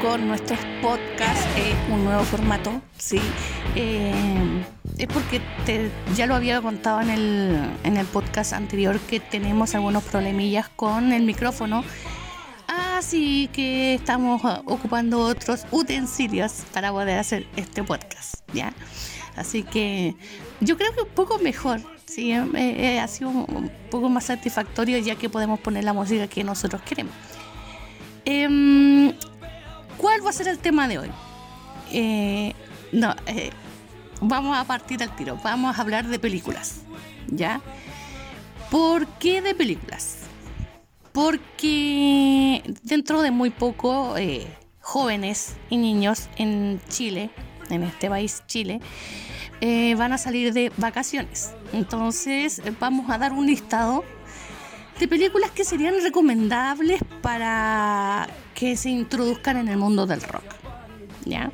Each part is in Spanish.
con nuestros podcasts, eh, un nuevo formato, ¿sí? Eh, es porque ya lo había contado en el, en el podcast anterior que tenemos algunos problemillas con el micrófono, así que estamos ocupando otros utensilios para poder hacer este podcast, ¿ya? Así que yo creo que un poco mejor, sí, eh, eh, ha sido un poco más satisfactorio ya que podemos poner la música que nosotros queremos. Em, ¿Cuál va a ser el tema de hoy? Eh, no, vamos a partir al tiro, vamos a hablar de películas, ¿ya? ¿Por qué de películas? Porque dentro de muy poco jóvenes y niños en Chile, en este país Chile, eh, van a salir de vacaciones. Entonces eh, vamos a dar un listado de películas que serían recomendables para que se introduzcan en el mundo del rock. ¿Ya?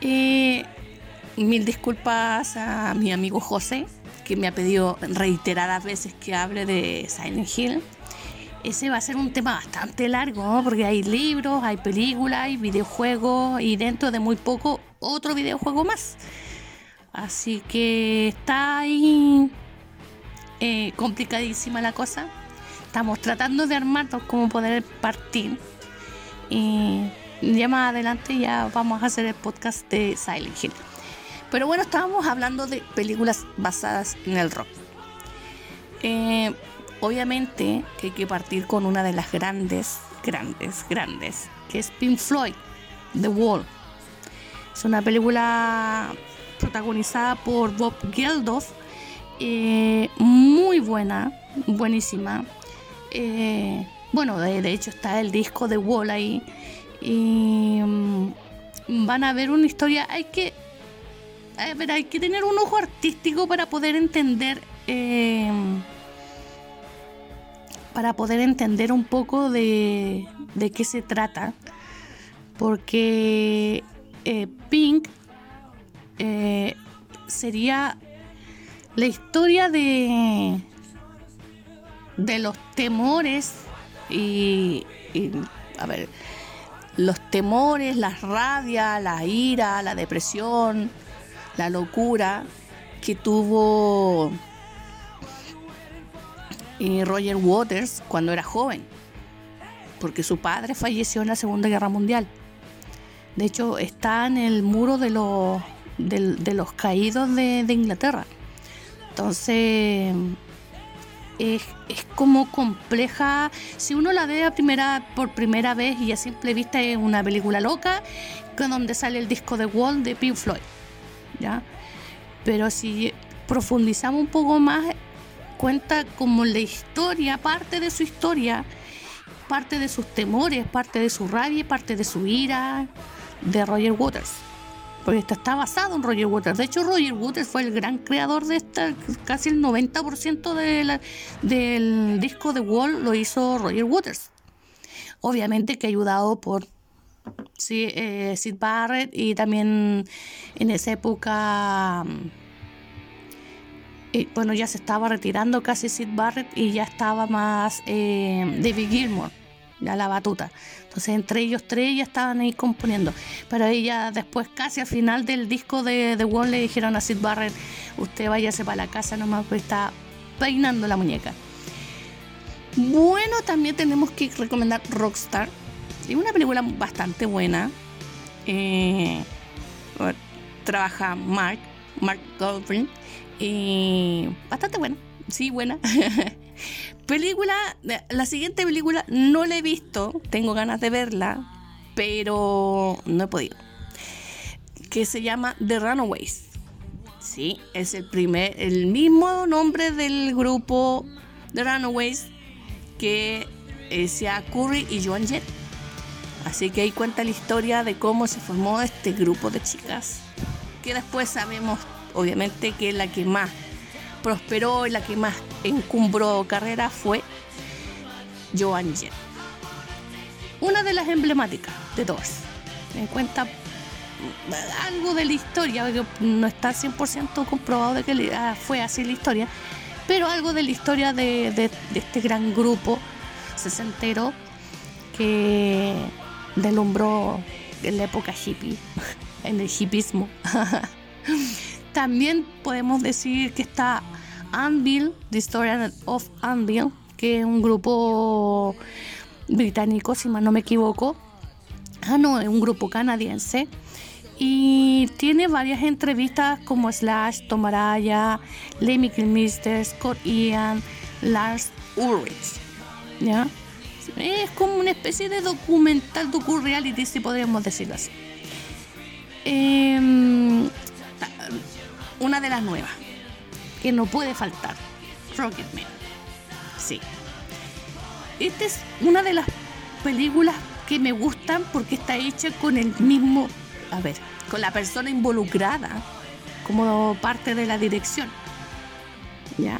Eh, mil disculpas a mi amigo José, que me ha pedido reiteradas veces que hable de Silent Hill. Ese va a ser un tema bastante largo, porque hay libros, hay películas, hay videojuegos y dentro de muy poco otro videojuego más. Así que está ahí eh, complicadísima la cosa. Estamos tratando de armarnos como poder partir. Y ya más adelante ya vamos a hacer el podcast de Silent Hill. Pero bueno, estábamos hablando de películas basadas en el rock. Eh, obviamente que hay que partir con una de las grandes, grandes, grandes, que es Pink Floyd, The Wall. Es una película protagonizada por Bob Geldof, eh, muy buena, buenísima. Eh, bueno, de, hecho está el disco de Wall ahí. Y mm, van a ver una historia. Hay que, hay que tener un ojo artístico para poder entender. Eh, para poder entender un poco de, de qué se trata. Porque eh, Pink sería la historia de, de los temores y, a ver, los temores, la rabia, la ira, la depresión, la locura que tuvo eh, Roger Waters cuando era joven, porque su padre falleció en la Segunda Guerra Mundial. De hecho, está en el muro de los, de, los caídos de, Inglaterra. Entonces, es, como compleja. Si uno la ve a primera, por primera vez y a simple vista es una película loca, con donde sale el disco de Wall de Pink Floyd. ¿ya? Pero si profundizamos un poco más, cuenta como la historia, parte de su historia, parte de sus temores, parte de su rabia, parte de su ira, de Roger Waters. Porque esta está basado en Roger Waters. De hecho, Roger Waters fue el gran creador de esta. Casi el 90% de del disco de Wall lo hizo Roger Waters. Obviamente que ayudado por sí, eh, Sid Barrett y también en esa época. Eh, bueno, ya se estaba retirando casi Sid Barrett y ya estaba más eh, David Gilmour, ya la batuta. Entonces entre ellos tres ya estaban ahí componiendo. Pero ella después casi al final del disco de The Wall le dijeron a Sid Barrett, usted váyase para la casa nomás porque está peinando la muñeca. Bueno, también tenemos que recomendar Rockstar. Es una película bastante buena. Eh, trabaja Mark, Mark Goldring. Y bastante buena. Sí, buena. Película, la siguiente película no la he visto, tengo ganas de verla, pero no he podido. Que se llama The Runaways. Sí, es el primer, el mismo nombre del grupo The Runaways que eh, sea Curry y Joan Jett. Así que ahí cuenta la historia de cómo se formó este grupo de chicas. Que después sabemos, obviamente, que es la que más prosperó y la que más encumbró carrera fue Joan Jett. Una de las emblemáticas de todas. En cuenta algo de la historia, que no está 100% comprobado de que ah, fue así la historia, pero algo de la historia de, este gran grupo se enteró que delumbró en la época hippie, en el hippismo. También podemos decir que está Anvil, The Story of Anvil, que es un grupo británico, si mal no me equivoco. Ah, no, es un grupo canadiense. Y tiene varias entrevistas como Slash, Tomaraya, Lemmy Kilmister, Scott Ian, Lars Ulrich. ¿Ya? Es como una especie de documental, docu-reality, si podríamos decirlo así. Em, una de las nuevas, que no puede faltar, Rocketman. Sí. Esta es una de las películas que me gustan porque está hecha con el mismo, a ver, con la persona involucrada como parte de la dirección. ¿Ya?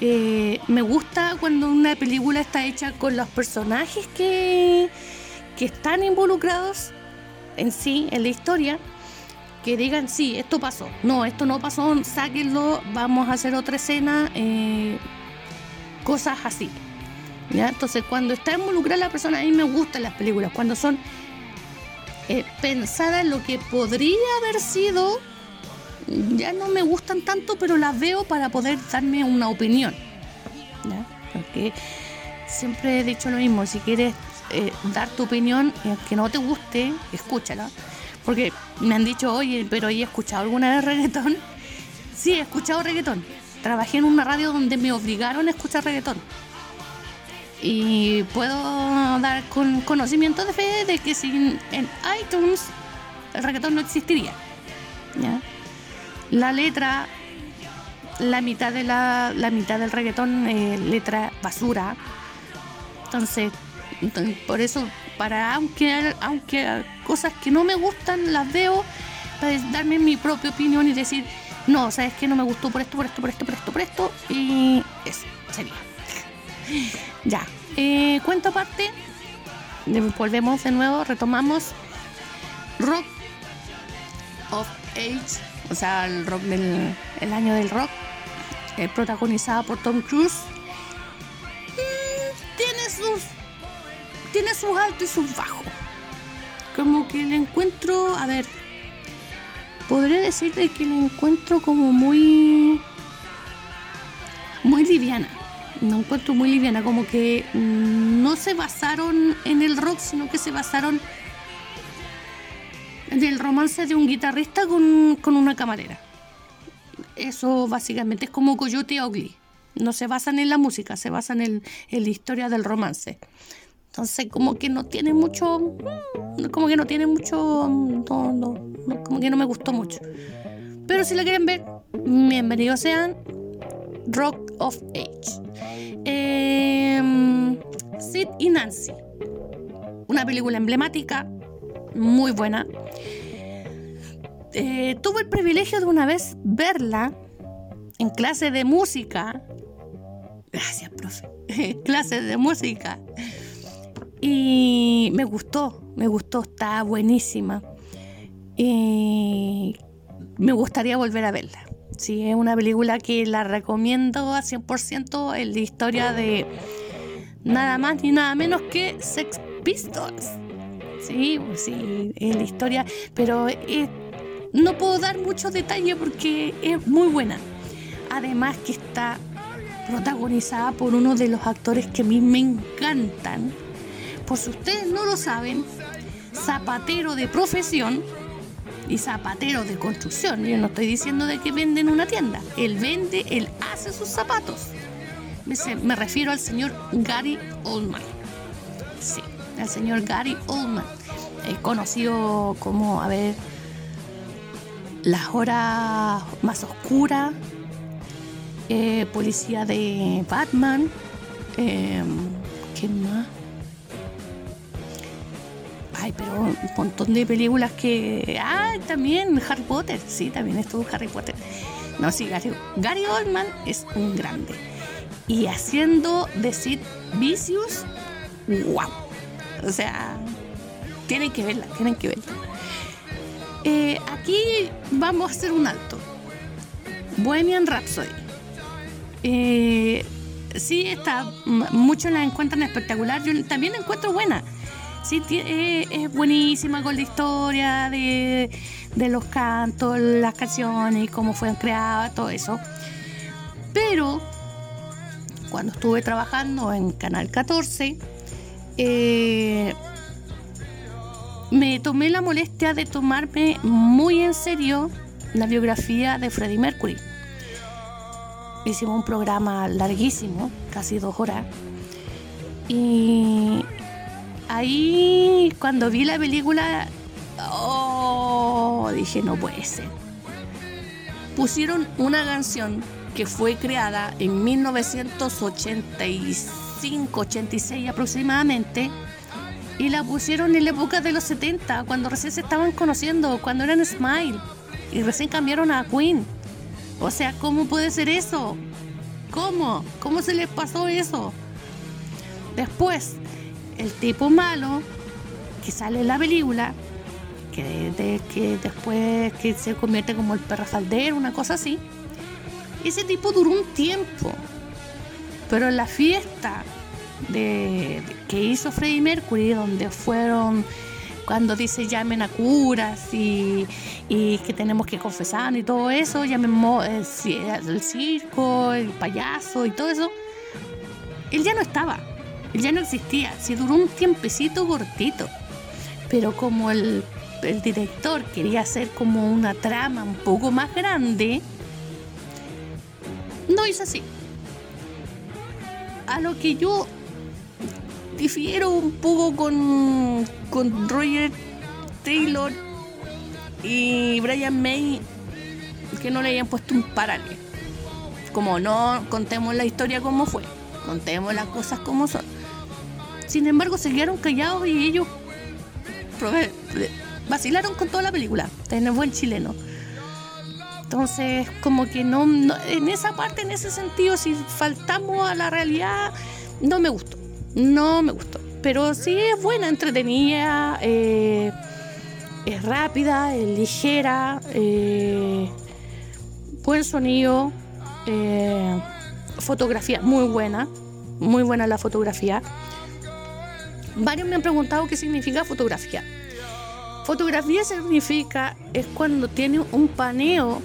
Eh, me gusta cuando una película está hecha con los personajes que, que están involucrados en sí, en la historia, que digan, sí, esto pasó, no, esto no pasó, sáquenlo, vamos a hacer otra escena, eh, cosas así. ¿ya? Entonces, cuando está involucrada la persona, a mí me gustan las películas, cuando son eh, pensadas en lo que podría haber sido ya no me gustan tanto, pero las veo para poder darme una opinión. Porque siempre he dicho lo mismo, si quieres eh, dar tu opinión, que no te guste, escúchala. Porque me han dicho, oye, pero ¿he escuchado alguna vez reggaetón? Sí, he escuchado reggaetón. Trabajé en una radio donde me obligaron a escuchar reggaetón. Y puedo dar con conocimiento de fe de que sin en iTunes el reggaetón no existiría. La letra, la mitad de la, la mitad del reggaetón, eh, letra basura. Entonces, por eso, para aunque, aunque cosas que no me gustan, las veo para darme mi propia opinión y decir, no, sabes que no me gustó por esto, por esto, por esto, por esto, por esto. Y eso sería. ya. Eh, cuento aparte. Volvemos de nuevo, retomamos. Rock of Age o sea, el rock del el año del rock, eh, protagonizada por Tom Cruise. Mm, tiene sus tiene sus altos y sus bajos. Como que le encuentro, a ver, podría decirte que le encuentro como muy muy liviana. No encuentro muy liviana, como que mm, no se basaron en el rock, sino que se basaron del romance de un guitarrista con, una camarera. Eso básicamente es como Coyote Ugly. No se basan en la música, se basan en, en la historia del romance. Entonces, como que no tiene mucho. Mm, como que no tiene mucho. Mm, como que no me gustó mucho. Pero si la quieren ver, bienvenidos sean. Rock of Age. Eh, Sid y Nancy. Una película emblemática muy buena. Eh, tuve el privilegio de una vez verla en clase de música. Gracias, profe. clase de música. Y me gustó, me gustó, está buenísima. Y me gustaría volver a verla. Sí, es una película que la recomiendo a 100% en la historia de nada más ni nada menos que Sex Pistols. Sí, pues sí, es la historia, pero eh, no puedo dar muchos detalles porque es muy buena. Además que está protagonizada por uno de los actores que a mí me encantan. Por si ustedes no lo saben, zapatero de profesión y zapatero de construcción. Yo no estoy diciendo de que vende en una tienda. Él vende, él hace sus zapatos. Me, refiero al señor Gary Oldman. Sí el señor Gary Oldman, es conocido como, a ver, las horas más oscuras, eh, policía de Batman, eh, ¿qué más? Ay, pero un montón de películas que... Ah, también Harry Potter, sí, también estuvo Harry Potter. No, sí, Gary, Gary Oldman es un grande. Y haciendo de Sid Vicious, wow o sea, tienen que verla, tienen que verla. Eh, aquí vamos a hacer un alto. Bohemian Rhapsody. Eh, sí, está, muchos la encuentran espectacular. Yo también la encuentro buena. Sí, eh, es buenísima con la historia de, los cantos, las canciones y cómo fueron creadas, todo eso. Pero cuando estuve trabajando en Canal 14, eh, me tomé la molestia de tomarme muy en serio la biografía de Freddie Mercury. Hicimos un programa larguísimo, casi dos horas. Y ahí cuando vi la película, oh, dije, no puede ser. Pusieron una canción que fue creada en 1985-86 aproximadamente y la pusieron en la época de los 70, cuando recién se estaban conociendo, cuando eran Smile y recién cambiaron a Queen. O sea, ¿cómo puede ser eso? ¿Cómo? ¿Cómo se les pasó eso? Después, el tipo malo que sale en la película, que, que después que se convierte como el perro faldero, una cosa así, ese tipo duró un tiempo. Pero en la fiesta de, que hizo Freddie Mercury, donde fueron cuando dice llamen a curas y, que tenemos que confesar y todo eso, llamemos el, circo, el payaso y todo eso, él ya no estaba, ya no existía, si duró un tiempecito cortito, pero como el, el director quería hacer como una trama un poco más grande, no hizo así. A lo que yo difiero un poco con, con Roger Taylor y Brian May que no le hayan puesto un paralelo. Como no contemos la historia como fue, contemos las cosas como son. Sin embargo, se quedaron callados y ellos vacilaron con toda la película. Tener buen chileno. Entonces, como que no, en esa parte, en ese sentido, si faltamos a la realidad, no me gustó. No me gustó. Pero sí es buena, entretenida, eh, es rápida, es ligera, eh, buen sonido, eh, fotografía muy buena, muy buena la fotografía. Varios me han preguntado qué significa fotografía. Fotografía significa es cuando tiene un paneo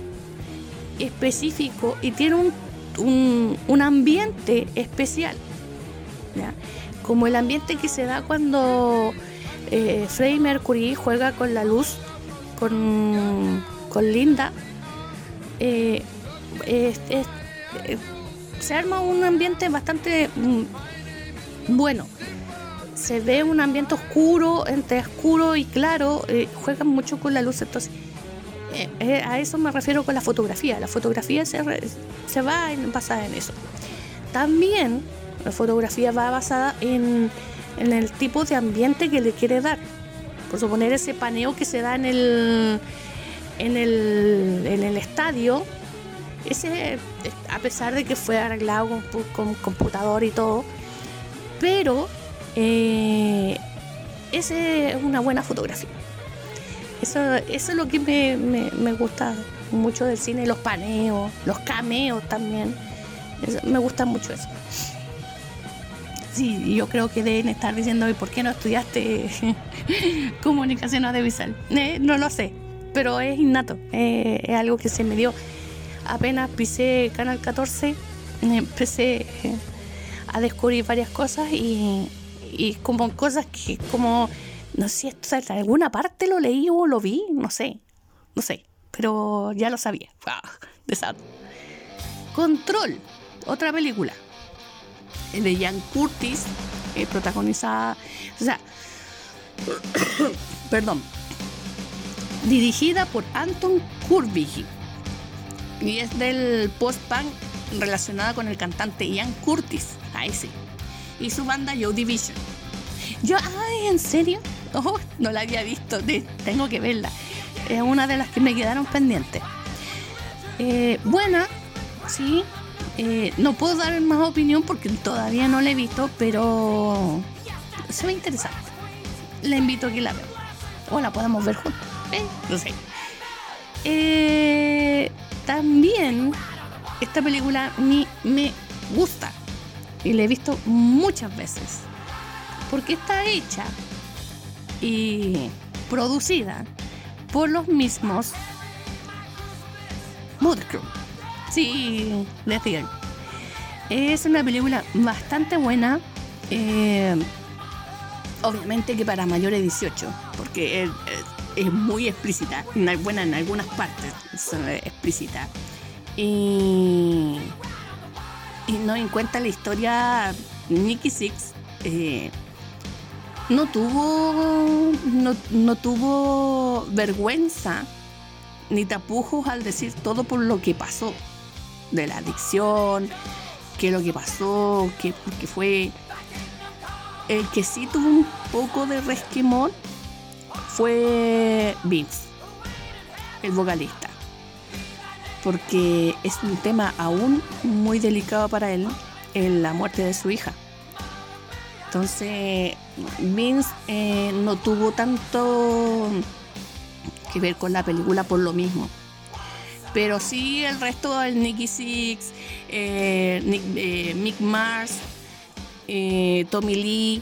específico y tiene un, un, ambiente especial. Como el ambiente que se da cuando eh, Freddie Mercury juega con la luz, con, con Linda. Eh, se arma un ambiente bastante mm, bueno. Se ve un ambiente oscuro, entre oscuro y claro, eh, juegan mucho con la luz, entonces eh, eh, a eso me refiero con la fotografía. La fotografía se, se va basada en eso. También la fotografía va basada en, en, el tipo de ambiente que le quiere dar. Por suponer ese paneo que se da en el, en el, en el estadio, ese, a pesar de que fue arreglado con, computador y todo, pero eh, ese es una buena fotografía. Eso, eso es lo que me, me, gusta mucho del cine, los paneos, los cameos también. me gusta mucho eso. Sí, yo creo que deben estar diciendo, ¿y por qué no estudiaste comunicación audiovisual? Eh, no lo sé, pero es innato, eh, es algo que se me dio. Apenas pisé Canal 14, empecé a descubrir varias cosas y, y como cosas que como no sé esto alguna parte lo leí o lo vi, no sé, no sé, pero ya lo sabía. Ah, Control, otra película. De Jan Curtis, eh, protagonizada, o sea, perdón, dirigida por Anton Kurbig y es del post-punk relacionada con el cantante Ian Curtis, a ese, y su banda Joe Division. Yo, ay, ¿en serio? Oh, no la había visto, tengo que verla. Es una de las que me quedaron pendientes. Eh, buena, sí. Eh, no puedo dar más opinión porque todavía no la he visto, pero se ve interesante. La invito a que la vea. O la podamos ver juntos. ¿eh? No sé. también esta película mí me gusta y la he visto muchas veces porque está hecha y producida por los mismos Mother Sí, decían. Es una película bastante buena. Eh, obviamente que para mayores de 18, porque es, muy explícita. Buena en algunas partes, es explícita. Y, y no en cuenta la historia, Nicky Six eh, no tuvo no, no, tuvo vergüenza ni tapujos al decir todo por lo que pasó de la adicción qué lo que pasó que, que fue. El que sí tuvo un poco de resquemón fue Vince el vocalista porque es un tema aún muy delicado para él en la muerte de su hija entonces, Vince eh, no tuvo tanto que ver con la película por lo mismo. Pero sí el resto, el Nicky Six, eh, eh, Mick Mars, Tommy Lee,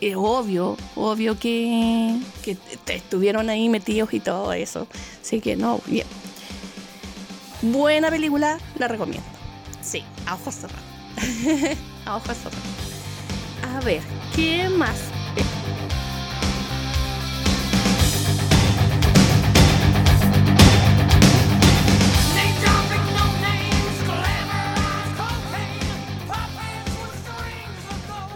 es obvio, obvio que, que estuvieron ahí metidos y todo eso. Así que no, bien. Buena película, la recomiendo. Sí, a ojos cerrados. a ojos cerrados. A ver, ¿qué más?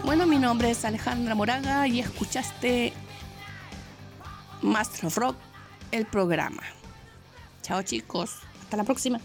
Bueno, mi nombre es Alejandra Moraga y escuchaste Master of Rock, el programa. Chao chicos, hasta la próxima.